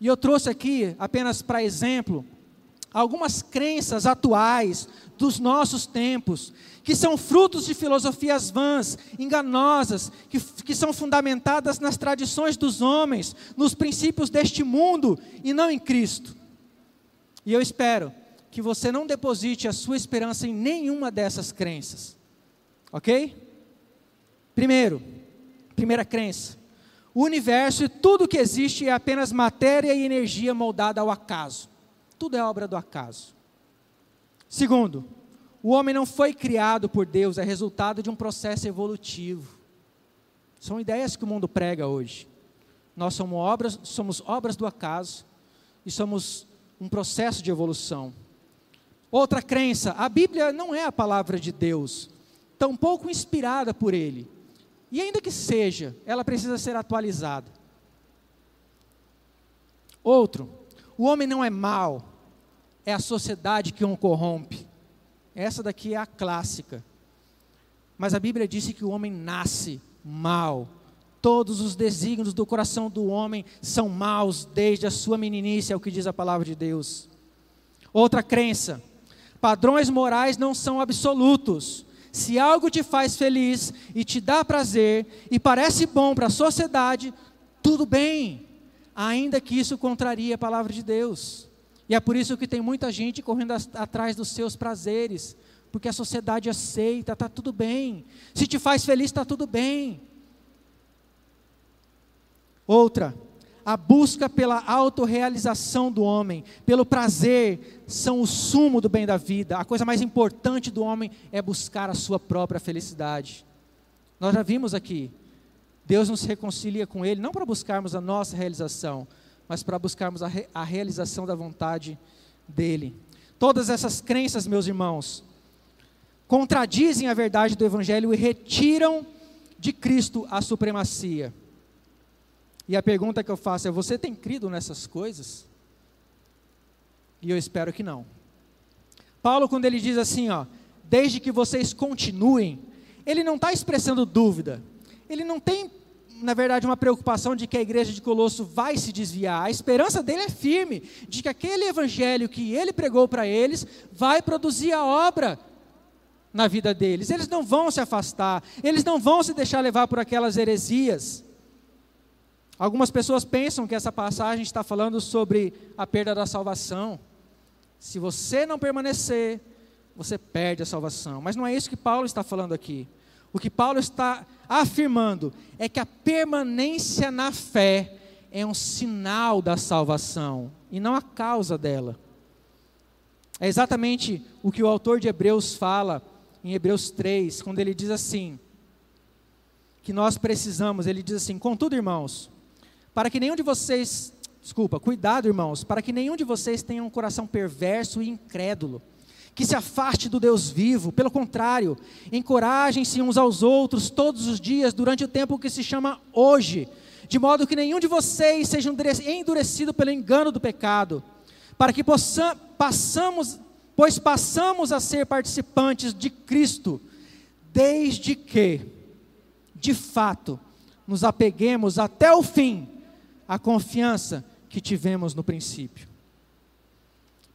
E eu trouxe aqui, apenas para exemplo, algumas crenças atuais dos nossos tempos, que são frutos de filosofias vãs, enganosas, que, que são fundamentadas nas tradições dos homens, nos princípios deste mundo e não em Cristo. E eu espero que você não deposite a sua esperança em nenhuma dessas crenças. Ok? Primeiro, primeira crença: o universo e tudo que existe é apenas matéria e energia moldada ao acaso. Tudo é obra do acaso. Segundo, o homem não foi criado por Deus, é resultado de um processo evolutivo. São ideias que o mundo prega hoje. Nós somos obras, somos obras do acaso e somos um processo de evolução. Outra crença: a Bíblia não é a palavra de Deus, tampouco inspirada por Ele. E ainda que seja, ela precisa ser atualizada. Outro: o homem não é mau, é a sociedade que o corrompe. Essa daqui é a clássica. Mas a Bíblia disse que o homem nasce mal. Todos os desígnios do coração do homem são maus desde a sua meninice, é o que diz a palavra de Deus. Outra crença: Padrões morais não são absolutos. Se algo te faz feliz e te dá prazer e parece bom para a sociedade, tudo bem, ainda que isso contraria a palavra de Deus. E é por isso que tem muita gente correndo atrás dos seus prazeres, porque a sociedade aceita, está tudo bem. Se te faz feliz, está tudo bem. Outra, a busca pela autorrealização do homem, pelo prazer, são o sumo do bem da vida. A coisa mais importante do homem é buscar a sua própria felicidade. Nós já vimos aqui, Deus nos reconcilia com Ele, não para buscarmos a nossa realização, mas para buscarmos a, re, a realização da vontade dEle. Todas essas crenças, meus irmãos, contradizem a verdade do Evangelho e retiram de Cristo a supremacia. E a pergunta que eu faço é: você tem crido nessas coisas? E eu espero que não. Paulo, quando ele diz assim, ó, desde que vocês continuem, ele não está expressando dúvida. Ele não tem, na verdade, uma preocupação de que a igreja de Colosso vai se desviar. A esperança dele é firme, de que aquele evangelho que ele pregou para eles vai produzir a obra na vida deles. Eles não vão se afastar, eles não vão se deixar levar por aquelas heresias. Algumas pessoas pensam que essa passagem está falando sobre a perda da salvação. Se você não permanecer, você perde a salvação. Mas não é isso que Paulo está falando aqui. O que Paulo está afirmando é que a permanência na fé é um sinal da salvação e não a causa dela. É exatamente o que o autor de Hebreus fala em Hebreus 3, quando ele diz assim: que nós precisamos, ele diz assim: contudo, irmãos, para que nenhum de vocês, desculpa, cuidado, irmãos, para que nenhum de vocês tenha um coração perverso e incrédulo, que se afaste do Deus vivo, pelo contrário, encorajem-se uns aos outros todos os dias durante o tempo que se chama hoje, de modo que nenhum de vocês seja endurecido pelo engano do pecado para que possam, passamos, pois passamos a ser participantes de Cristo, desde que, de fato, nos apeguemos até o fim à confiança que tivemos no princípio.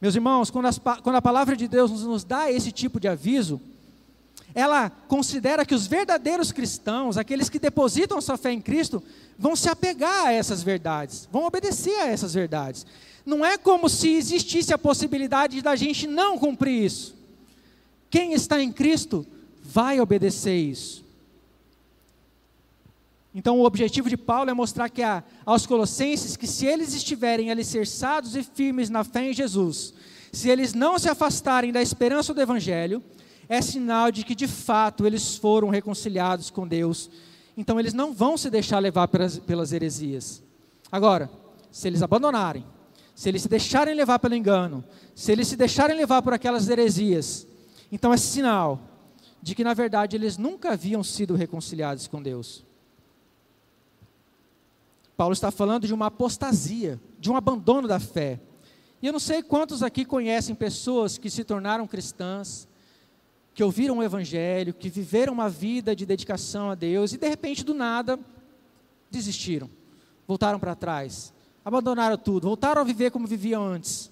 Meus irmãos, quando, as, quando a palavra de Deus nos, nos dá esse tipo de aviso, ela considera que os verdadeiros cristãos, aqueles que depositam sua fé em Cristo, vão se apegar a essas verdades, vão obedecer a essas verdades. Não é como se existisse a possibilidade da gente não cumprir isso. Quem está em Cristo vai obedecer isso. Então, o objetivo de Paulo é mostrar que a, aos Colossenses que se eles estiverem alicerçados e firmes na fé em Jesus, se eles não se afastarem da esperança do Evangelho, é sinal de que de fato eles foram reconciliados com Deus. Então, eles não vão se deixar levar pelas, pelas heresias. Agora, se eles abandonarem, se eles se deixarem levar pelo engano, se eles se deixarem levar por aquelas heresias, então é sinal de que na verdade eles nunca haviam sido reconciliados com Deus. Paulo está falando de uma apostasia, de um abandono da fé. E eu não sei quantos aqui conhecem pessoas que se tornaram cristãs, que ouviram o Evangelho, que viveram uma vida de dedicação a Deus e de repente do nada desistiram, voltaram para trás, abandonaram tudo, voltaram a viver como viviam antes.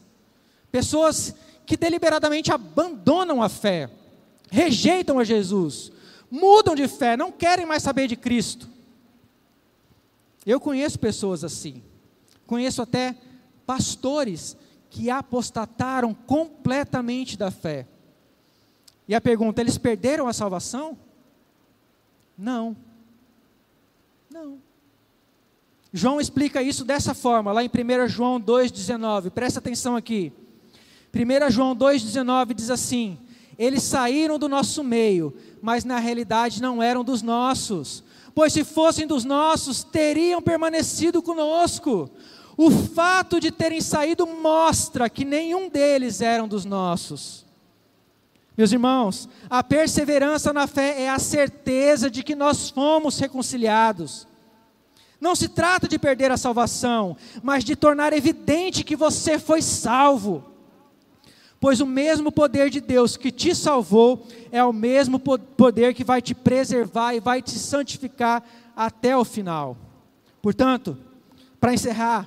Pessoas que deliberadamente abandonam a fé, rejeitam a Jesus, mudam de fé, não querem mais saber de Cristo. Eu conheço pessoas assim. Conheço até pastores que apostataram completamente da fé. E a pergunta: eles perderam a salvação? Não. Não. João explica isso dessa forma, lá em 1 João 2,19. Presta atenção aqui. 1 João 2,19 diz assim: Eles saíram do nosso meio, mas na realidade não eram dos nossos. Pois se fossem dos nossos, teriam permanecido conosco. O fato de terem saído mostra que nenhum deles eram dos nossos. Meus irmãos, a perseverança na fé é a certeza de que nós fomos reconciliados. Não se trata de perder a salvação, mas de tornar evidente que você foi salvo. Pois o mesmo poder de Deus que te salvou é o mesmo poder que vai te preservar e vai te santificar até o final. Portanto, para encerrar,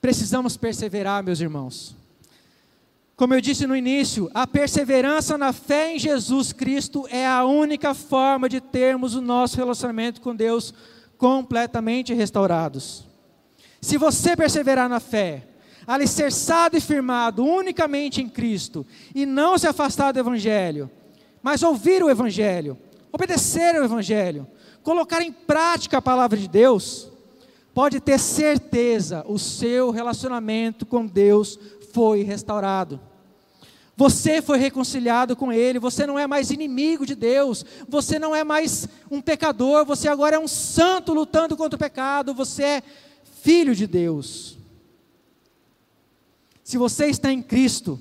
precisamos perseverar, meus irmãos. Como eu disse no início, a perseverança na fé em Jesus Cristo é a única forma de termos o nosso relacionamento com Deus completamente restaurados. Se você perseverar na fé, alicerçado e firmado unicamente em Cristo, e não se afastar do Evangelho, mas ouvir o Evangelho, obedecer ao Evangelho, colocar em prática a palavra de Deus, pode ter certeza, o seu relacionamento com Deus foi restaurado. Você foi reconciliado com Ele, você não é mais inimigo de Deus, você não é mais um pecador, você agora é um santo lutando contra o pecado, você é filho de Deus. Se você está em Cristo,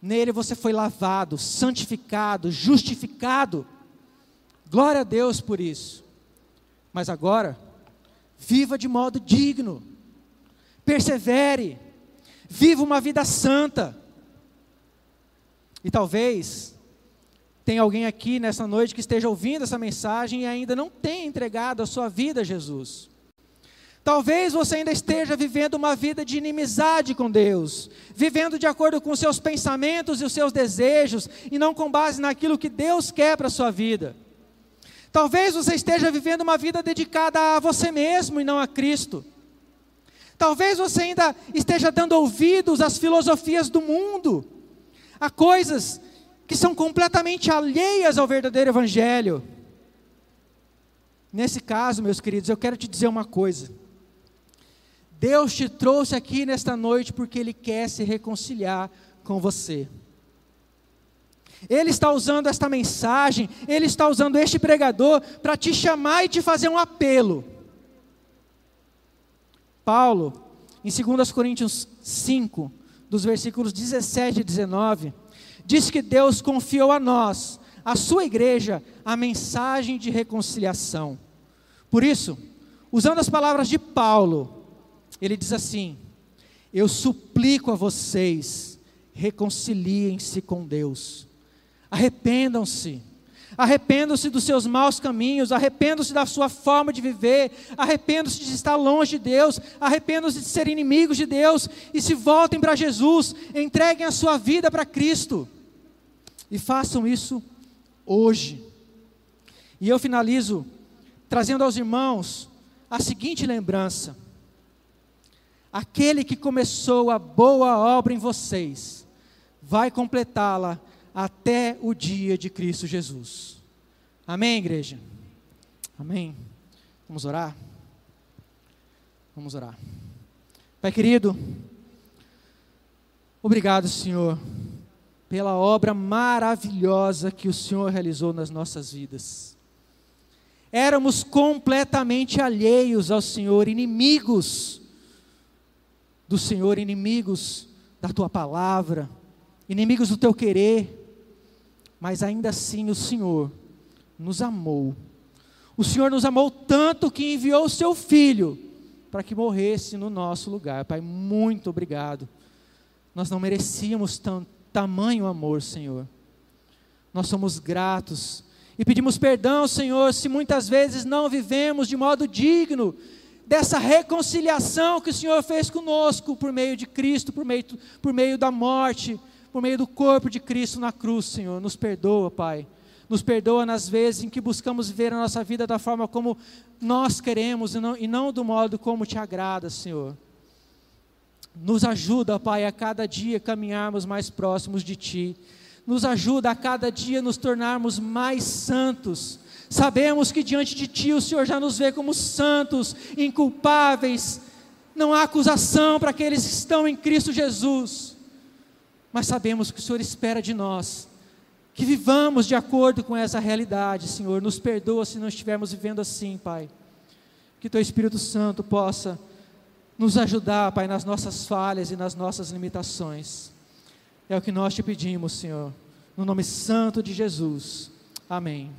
nele você foi lavado, santificado, justificado. Glória a Deus por isso. Mas agora, viva de modo digno, persevere, viva uma vida santa. E talvez tem alguém aqui nessa noite que esteja ouvindo essa mensagem e ainda não tenha entregado a sua vida a Jesus. Talvez você ainda esteja vivendo uma vida de inimizade com Deus, vivendo de acordo com os seus pensamentos e os seus desejos, e não com base naquilo que Deus quer para a sua vida. Talvez você esteja vivendo uma vida dedicada a você mesmo e não a Cristo. Talvez você ainda esteja dando ouvidos às filosofias do mundo, a coisas que são completamente alheias ao verdadeiro Evangelho. Nesse caso, meus queridos, eu quero te dizer uma coisa. Deus te trouxe aqui nesta noite porque Ele quer se reconciliar com você. Ele está usando esta mensagem, Ele está usando este pregador para te chamar e te fazer um apelo. Paulo, em 2 Coríntios 5, dos versículos 17 e 19, diz que Deus confiou a nós, a sua igreja, a mensagem de reconciliação. Por isso, usando as palavras de Paulo, ele diz assim: Eu suplico a vocês, reconciliem-se com Deus, arrependam-se. Arrependam-se dos seus maus caminhos, arrependam-se da sua forma de viver, arrependam-se de estar longe de Deus, arrependam-se de ser inimigos de Deus e se voltem para Jesus, entreguem a sua vida para Cristo. E façam isso hoje. E eu finalizo trazendo aos irmãos a seguinte lembrança: aquele que começou a boa obra em vocês, vai completá-la até o dia de Cristo Jesus. Amém, igreja? Amém. Vamos orar? Vamos orar. Pai querido, obrigado, Senhor, pela obra maravilhosa que o Senhor realizou nas nossas vidas. Éramos completamente alheios ao Senhor, inimigos do Senhor, inimigos da tua palavra, inimigos do teu querer, mas ainda assim o Senhor nos amou. O Senhor nos amou tanto que enviou o seu filho para que morresse no nosso lugar. Pai, muito obrigado. Nós não merecíamos tão, tamanho amor, Senhor. Nós somos gratos e pedimos perdão, Senhor, se muitas vezes não vivemos de modo digno dessa reconciliação que o Senhor fez conosco por meio de Cristo, por meio, por meio da morte por meio do corpo de Cristo na cruz, Senhor. Nos perdoa, Pai. Nos perdoa nas vezes em que buscamos viver a nossa vida da forma como nós queremos e não, e não do modo como te agrada, Senhor. Nos ajuda, Pai, a cada dia caminharmos mais próximos de Ti. Nos ajuda a cada dia nos tornarmos mais santos. Sabemos que diante de Ti o Senhor já nos vê como santos, inculpáveis. Não há acusação para aqueles que estão em Cristo Jesus mas sabemos que o Senhor espera de nós que vivamos de acordo com essa realidade, Senhor. Nos perdoa se não estivermos vivendo assim, Pai. Que Teu Espírito Santo possa nos ajudar, Pai, nas nossas falhas e nas nossas limitações. É o que nós te pedimos, Senhor. No nome santo de Jesus. Amém.